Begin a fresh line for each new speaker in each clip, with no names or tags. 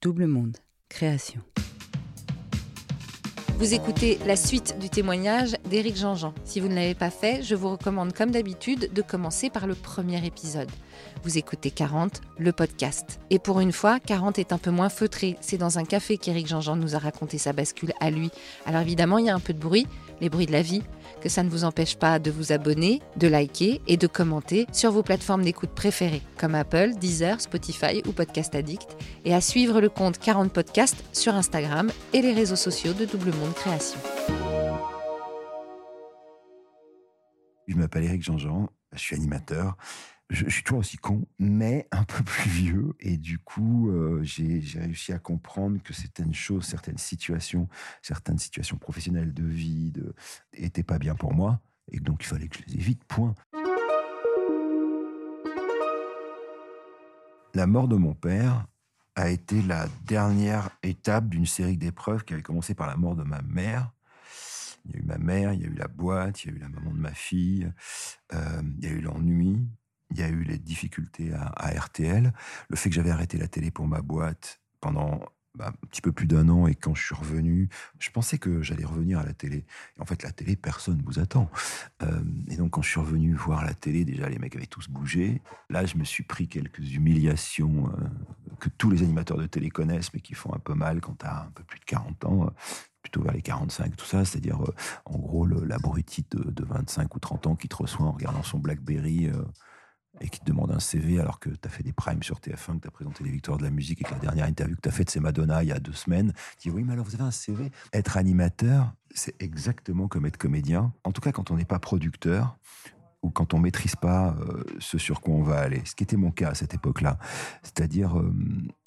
Double Monde, création.
Vous écoutez la suite du témoignage d'Éric Jean-Jean. Si vous ne l'avez pas fait, je vous recommande comme d'habitude de commencer par le premier épisode. Vous écoutez 40, le podcast. Et pour une fois, 40 est un peu moins feutré. C'est dans un café qu'Éric Jean-Jean nous a raconté sa bascule à lui. Alors évidemment, il y a un peu de bruit, les bruits de la vie, que ça ne vous empêche pas de vous abonner, de liker et de commenter sur vos plateformes d'écoute préférées, comme Apple, Deezer, Spotify ou Podcast Addict, et à suivre le compte 40 Podcast sur Instagram et les réseaux sociaux de Double Monde Création.
Je m'appelle Eric Jean-Jean, je suis animateur. Je, suis toujours aussi con, mais un peu plus vieux. Et du coup, euh, j'ai j'ai réussi à comprendre que certaines choses, certaines situations, certaines situations professionnelles de vie n'étaient pas bien pour moi. Et donc, il fallait que je les évite, point. La mort de mon père a été la dernière étape d'une série d'épreuves qui avait commencé par la mort de ma mère. Il y a eu ma mère, il y a eu la boîte, il y a eu la maman de ma fille, euh, il y a eu l'ennui, il y a eu les difficultés à, RTL, le fait que j'avais arrêté la télé pour ma boîte pendant bah, un petit peu plus d'un an et quand je suis revenu, je pensais que j'allais revenir à la télé. En fait, la télé, personne vous attend. Euh, et donc, quand je suis revenu voir la télé, déjà, les mecs avaient tous bougé. Là, je me suis pris quelques humiliations euh, que tous les animateurs de télé connaissent, mais qui font un peu mal quand tu as un peu plus de 40 ans. euh, plutôt vers les 45, tout ça, c'est-à-dire en gros l'abruti de, de 25 ou 30 ans qui te reçoit en regardant son Blackberry et qui te demande un CV alors que tu as fait des primes sur TF1, que tu as présenté les victoires de la musique et que la dernière interview que tu as faite, c'est Madonna il y a deux semaines. Tu dis oui, mais alors vous avez un CV. Être animateur, c'est exactement comme être comédien. En tout cas, quand on n'est pas producteur ou quand on maîtrise pas euh, ce sur quoi on va aller. Ce qui était mon cas à cette époque-là. C'est-à-dire euh,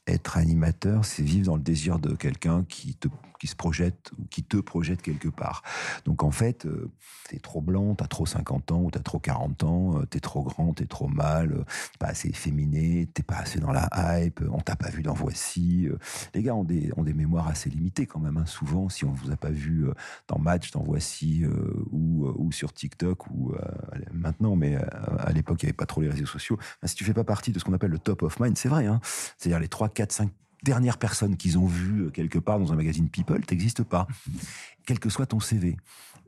être animateur, c'est vivre dans le désir de quelqu'un qui te qui se projette ou qui te projette quelque part. Donc en fait, euh, t'es trop blanc, t'as trop 50 ans ou t'as trop 40 ans, euh, t'es trop grand, t'es trop mal, euh, t'es pas assez efféminé, t'es pas assez dans la hype, euh, on t'a pas vu dans Voici. euh. Les gars ont des, ont des mémoires assez limitées quand même. hein. Souvent, si on vous a pas vu euh, dans Match, dans Voici ou, ou sur TikTok ou maintenant, mais à l'époque, il n'y avait pas trop les réseaux sociaux. Si tu fais pas partie de ce qu'on appelle le top of mind, c'est vrai, hein, c'est-à-dire les 3, 4, 5 dernières personnes qu'ils ont vues euh, quelque part dans un magazine People, t'existes pas. Quel que soit ton CV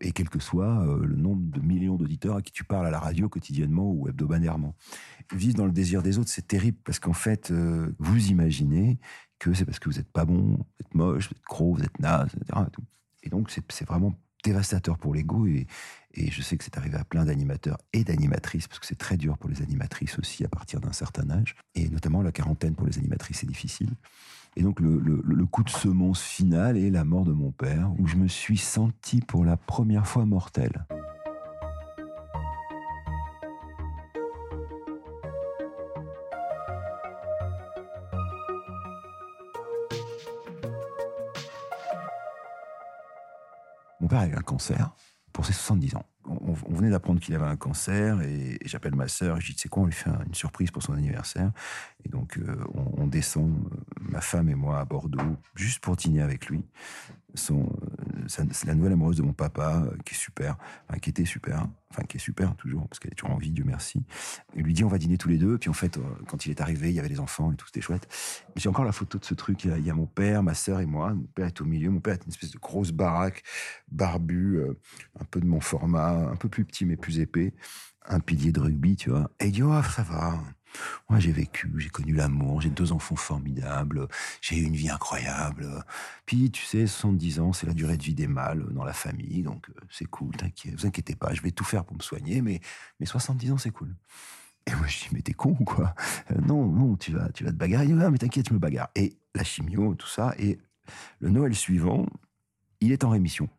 et quel que soit euh, le nombre de millions d'auditeurs à qui tu parles à la radio quotidiennement ou hebdomadairement. Vivre dans le désir des autres, c'est terrible parce qu'en fait, euh, vous imaginez que c'est parce que vous êtes pas bon, vous êtes moche, vous êtes gros, vous êtes naze, etc. Et, tout. Et donc, c'est c'est vraiment dévastateur pour l'ego et, et je sais que c'est arrivé à plein d'animateurs et d'animatrices, parce que c'est très dur pour les animatrices aussi à partir d'un certain âge, et notamment la quarantaine pour les animatrices, c'est difficile. Et donc le, le- le coup de semonce final est la mort de mon père, où je me suis senti pour la première fois mortel. Mon père a eu un cancer pour ses 70 ans. On, venait d'apprendre qu'il avait un cancer et, j'appelle ma sœur et je dis, tu sais quoi, on lui fait un- une surprise pour son anniversaire. Et donc, euh, on, on descend, euh, ma femme et moi, à Bordeaux, juste pour dîner avec lui. Son, euh, la nouvelle amoureuse de mon papa, euh, qui est super, enfin, qui était super, enfin, qui est super toujours, parce qu'elle est toujours en vie, Dieu merci. Il lui dit, on va dîner tous les deux. Puis en fait, euh, quand il est arrivé, il y avait les enfants et tout, c'était chouette. J'ai encore la photo de ce truc. Il y, a, mon père, ma sœur et moi. Mon père est au milieu. Mon père est une espèce de grosse baraque, barbu, un peu de mon format, un peu plus petit mais plus épais. Un pilier de rugby, tu vois. Et il dit, oh, ça va. Moi, j'ai vécu, j'ai connu l'amour, j'ai deux enfants formidables, j'ai eu une vie incroyable. Puis, tu sais, 70 ans, c'est la durée de vie des mâles dans la famille, donc euh, c'est cool, t'inquiète, vous inquiétez pas, je vais tout faire pour me soigner, mais, mais 70 ans, c'est cool. Et moi, je dis, mais t'es con ou quoi? Euh, Non, non, tu vas, tu vas te bagarrer. Il dit, Ah, mais t'inquiète, je me bagarre. Et la chimio, tout ça, et le Noël suivant, il est en rémission.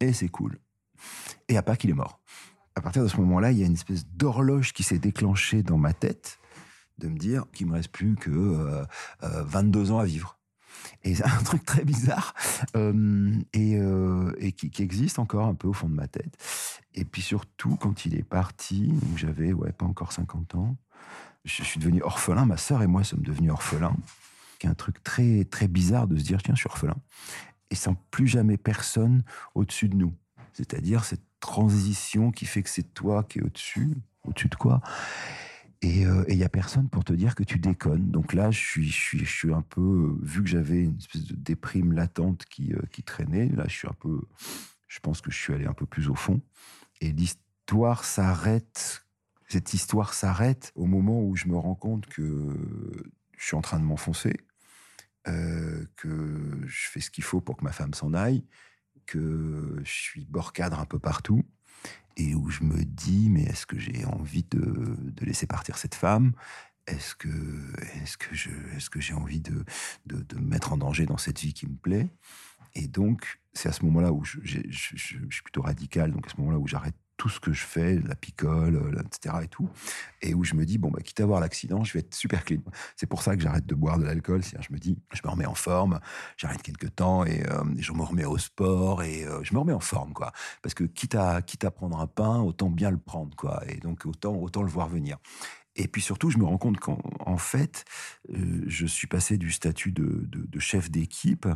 Et c'est cool. Et à pas qu'il est mort. À partir de ce moment-là, il y a une espèce d'horloge qui s'est déclenchée dans ma tête de me dire qu'il me reste plus que euh, euh, 22 ans à vivre. Et c'est un truc très bizarre euh, et, euh, qui, existe encore un peu au fond de ma tête. Et puis surtout, quand il est parti, j'avais ouais, pas encore 50 ans, je suis devenu orphelin. Ma sœur et moi sommes devenus orphelins. Qui est un truc très, très bizarre de se dire tiens, je suis orphelin. Et sans plus jamais personne au-dessus de nous. C'est-à-dire cette transition qui fait que c'est toi qui es au-dessus. Au-dessus de quoi? Et il euh, n'y a personne pour te dire que tu déconnes. Donc là, je suis, un peu, vu que j'avais une espèce de déprime latente qui, qui traînait, là, je suis un peu, je pense que je suis allé un peu plus au fond. Et l'histoire s'arrête, cette histoire s'arrête au moment où je me rends compte que je suis en train de m'enfoncer, euh, que je fais ce qu'il faut pour que ma femme s'en aille, que je suis bord cadre un peu partout, et où je me dis, mais est-ce que j'ai envie de, laisser partir cette femme? Est-ce que, est-ce que, je, est-ce que j'ai envie de, de, de, me mettre en danger dans cette vie qui me plaît? Et donc, c'est à ce moment-là où je, je, je, suis plutôt radical, donc à ce moment-là où j'arrête tout ce que je fais, la picole, euh, etc. et tout, et où je me dis bon bah quitte à avoir l'accident, je vais être super clean. C'est pour ça que j'arrête de boire de l'alcool. cest je me dis je me remets en forme, j'arrête quelques temps et, euh, je me remets au sport et euh, je me remets en forme quoi. Parce que quitte à quitte à prendre un pain, autant bien le prendre quoi. Et donc autant autant le voir venir. Et puis surtout, je me rends compte qu'en fait, je suis passé du statut de, de, de chef d'équipe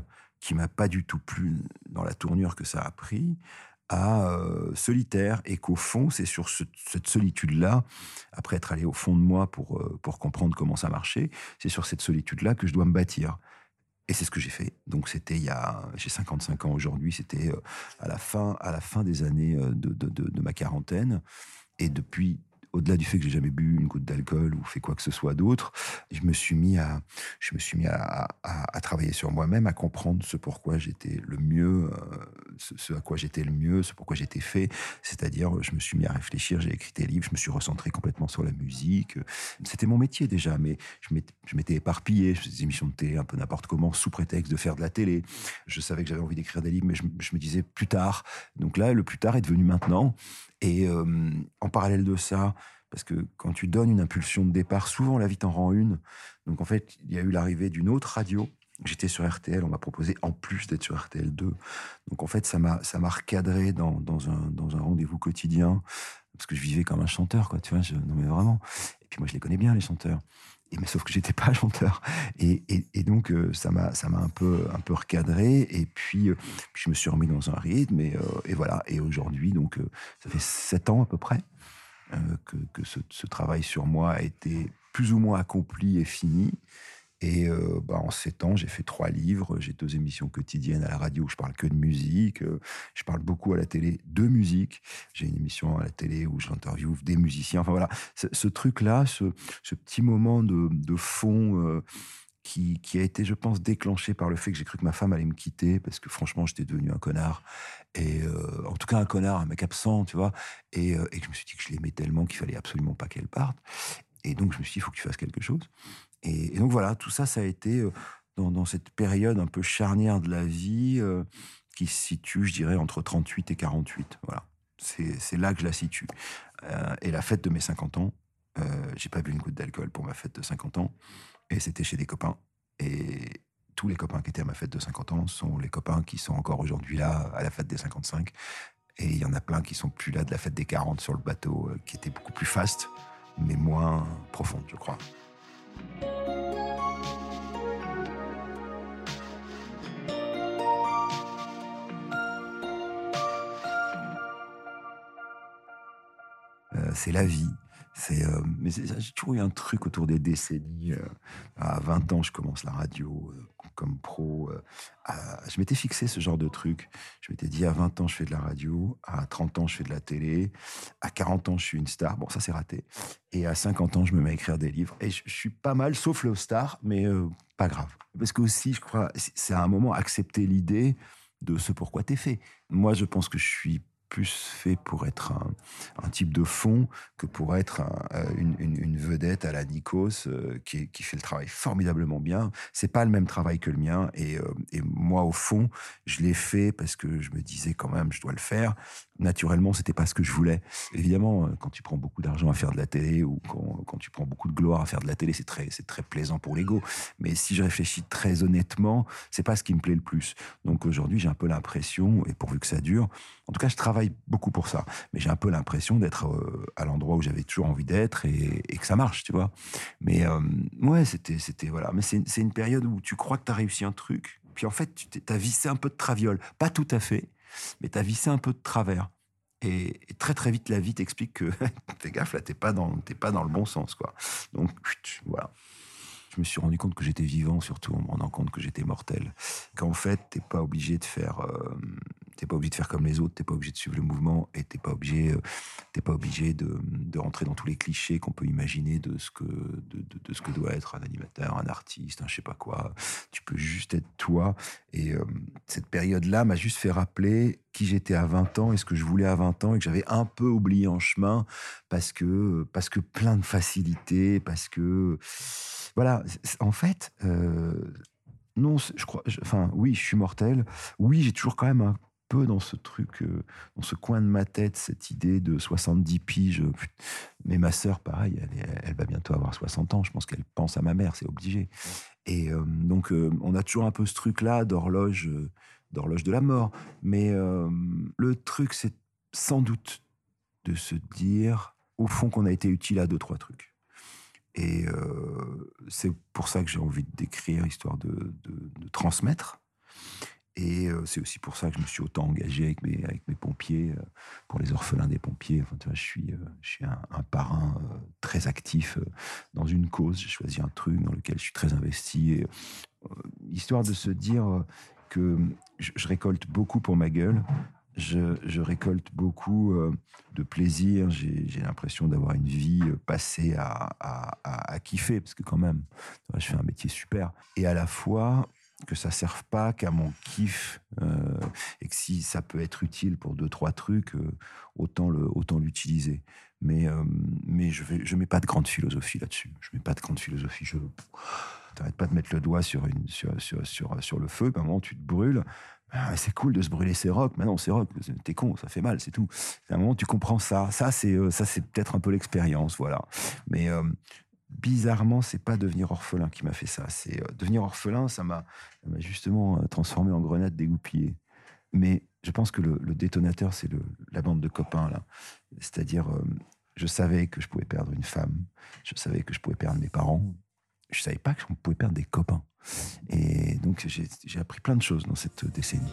qui m'a pas du tout plu dans la tournure que ça a pris, euh, solitaire et qu'au fond, c'est sur cette solitude-là, après être allé au fond de moi pour, euh, pour comprendre comment ça marchait, c'est sur cette solitude-là que je dois me bâtir. Et c'est ce que j'ai fait. Donc c'était il y a, j'ai 55 ans aujourd'hui, c'était euh, à la fin, à la fin des années de, de, de ma quarantaine. Et depuis au-delà du fait que j'ai jamais bu une goutte d'alcool ou fait quoi que ce soit d'autre, je me suis mis à, je me suis mis à, à, travailler sur moi-même, à comprendre ce pourquoi j'étais le mieux, ce, à quoi j'étais le mieux, ce pourquoi j'étais fait. C'est-à-dire, je me suis mis à réfléchir, j'ai écrit des livres, je me suis recentré complètement sur la musique. C'était mon métier déjà, mais je m'étais éparpillé, je faisais des émissions de télé un peu n'importe comment, sous prétexte de faire de la télé. Je savais que j'avais envie d'écrire des livres, mais je, je, me disais plus tard. Donc là, le plus tard est devenu maintenant. Et euh, en parallèle de ça, parce que quand tu donnes une impulsion de départ, souvent la vie t'en rend une. Donc en fait, il y a eu l'arrivée d'une autre radio. J'étais sur RTL, on m'a proposé en plus d'être sur RTL 2. Donc en fait, ça m'a recadré dans, dans un, dans un rendez-vous quotidien parce que je vivais comme un chanteur, quoi. Tu vois, je, non mais vraiment. Et puis moi, je les connais bien les chanteurs. Et, mais sauf que j'étais pas chanteur. Et, et, donc euh, ça m'a ça m'a un peu un peu recadré. Et puis, euh, puis, je me suis remis dans un rythme. Et, euh, voilà. Et aujourd'hui, donc ça fait sept ans à peu près que, que ce, travail sur moi a été plus ou moins accompli et fini. Et euh, bah, en sept ans, j'ai fait trois livres, j'ai deux émissions quotidiennes à la radio où je parle que de musique, euh, je parle beaucoup à la télé de musique, j'ai une émission à la télé où j'interviewe des musiciens. Enfin voilà, ce, truc-là, ce, petit moment de, fond euh, qui, a été, je pense, déclenché par le fait que j'ai cru que ma femme allait me quitter parce que franchement, j'étais devenu un connard et en tout cas un connard, un mec absent, tu vois, et, euh, je me suis dit que je l'aimais tellement qu'il fallait absolument pas qu'elle parte. Et donc je me suis dit, il faut que tu fasses quelque chose. Et, donc voilà, tout ça, ça a été euh, dans, cette période un peu charnière de la vie qui se situe, je dirais, entre 38 et 48. Voilà, c'est là que je la situe. et la fête de mes 50 ans, j'ai pas bu une goutte d'alcool pour ma fête de 50 ans, et c'était chez des copains. Et, tous les copains qui étaient à ma fête de 50 ans sont les copains qui sont encore aujourd'hui là à la fête des 55. Et il y en a plein qui sont plus là de la fête des 40 sur le bateau, euh, qui était beaucoup plus faste, mais moins profonde, je crois. Euh, c'est la vie. C'est, euh, mais j'ai toujours eu un truc autour des décennies. à 20 ans, je commence la radio comme pro. Euh, je m'étais fixé ce genre de truc. Je m'étais dit à 20 ans, je fais de la radio. À 30 ans, je fais de la télé. À 40 ans, je suis une star. Bon, ça, c'est raté. Et à 50 ans, je me mets à écrire des livres. Et je, suis pas mal, sauf le star, mais euh, pas grave. Parce que aussi, je crois, c'est à un moment accepter l'idée de ce pourquoi t'es fait. Moi, je pense que je suis plus fait pour être un, type de fond que pour être euh, une, vedette à la Nikos euh, qui, qui, fait le travail formidablement bien. C'est pas le même travail que le mien et, euh, et moi au fond je l'ai fait parce que je me disais quand même je dois le faire. Naturellement c'était pas ce que je voulais. Évidemment quand tu prends beaucoup d'argent à faire de la télé ou quand, quand, tu prends beaucoup de gloire à faire de la télé c'est très c'est très plaisant pour l'ego. Mais si je réfléchis très honnêtement c'est pas ce qui me plaît le plus. Donc aujourd'hui j'ai un peu l'impression et pourvu que ça dure en tout cas, je travaille beaucoup pour ça. Mais j'ai un peu l'impression d'être euh, à l'endroit où j'avais toujours envie d'être et, que ça marche, tu vois. Mais euh, ouais, c'était, c'était voilà. Mais c'est, une période où tu crois que tu as réussi un truc, puis en fait, tu as vissé un peu de traviole. Pas tout à fait, mais tu as vissé un peu de travers. Et, très très vite, la vie t'explique que fais gaffe, là, t'es pas, dans, pas dans le bon sens. quoi. Donc, voilà. Je me suis rendu compte que j'étais vivant, surtout en me rendant compte que j'étais mortel. Qu'en fait, t'es pas obligé de faire euh, T'es pas obligé de faire comme les autres, t'es pas obligé de suivre le mouvement et t'es pas obligé, euh, t'es pas obligé de, rentrer dans tous les clichés qu'on peut imaginer de ce que, de, ce que doit être un animateur, un artiste, un je sais pas quoi. Tu peux juste être toi. Et euh, cette période-là m'a juste fait rappeler qui j'étais à 20 ans et ce que je voulais à 20 ans et que j'avais un peu oublié en chemin parce que, parce que plein de facilité, parce que, voilà, en fait, euh, non, je crois, enfin, oui, je suis mortel. Oui, j'ai toujours quand même un peu dans ce truc, euh, dans ce coin de ma tête, cette idée de 70 piges. Mais ma sœur, pareil, elle, va bientôt avoir 60 ans. Je pense qu'elle pense à ma mère, c'est obligé. Et euh, donc, euh, on a toujours un peu ce truc-là d'horloge, d'horloge de la mort. Mais le truc, c'est sans doute de se dire, au fond, qu'on a été utile à deux, trois trucs. Et c'est pour ça que j'ai envie d'écrire, histoire de, de transmettre. Et euh, c'est aussi pour ça que je me suis autant engagé avec mes, pompiers, euh, pour les orphelins des pompiers. Enfin, euh, je suis un, parrain très actif dans une cause. J'ai choisi un truc dans lequel je suis très investi. Histoire de se dire que je, récolte beaucoup pour ma gueule. Je, récolte beaucoup de plaisir. J'ai l'impression d'avoir une vie passée à, kiffer, parce que quand même, je fais un métier super. Et à la fois, que ça serve pas qu'à mon kiff euh, et que si ça peut être utile pour deux trois trucs euh, autant le autant l'utiliser mais euh, mais je vais je mets pas de grande philosophie là-dessus je mets pas de grande philosophie je t'arrêtes pas de mettre le doigt sur une sur sur sur, sur le feu un moment tu te brûles ah, c'est cool de se brûler ses rocs. Mais non, c'est rocs, t'es con, ça fait mal, c'est tout. À un moment, tu comprends ça. Ça, c'est ça, c'est peut-être un peu l'expérience, voilà. Mais bizarrement, c'est pas devenir orphelin qui m'a fait ça. C'est euh, devenir orphelin, ça m'a justement euh, transformé en grenade dégoupillée. Mais je pense que le, détonateur, c'est la bande de copains là. C'est-à-dire, euh, je savais que je pouvais perdre une femme, je savais que je pouvais perdre mes parents, je savais pas qu'on pouvait perdre des copains. Et donc j'ai appris plein de choses dans cette décennie.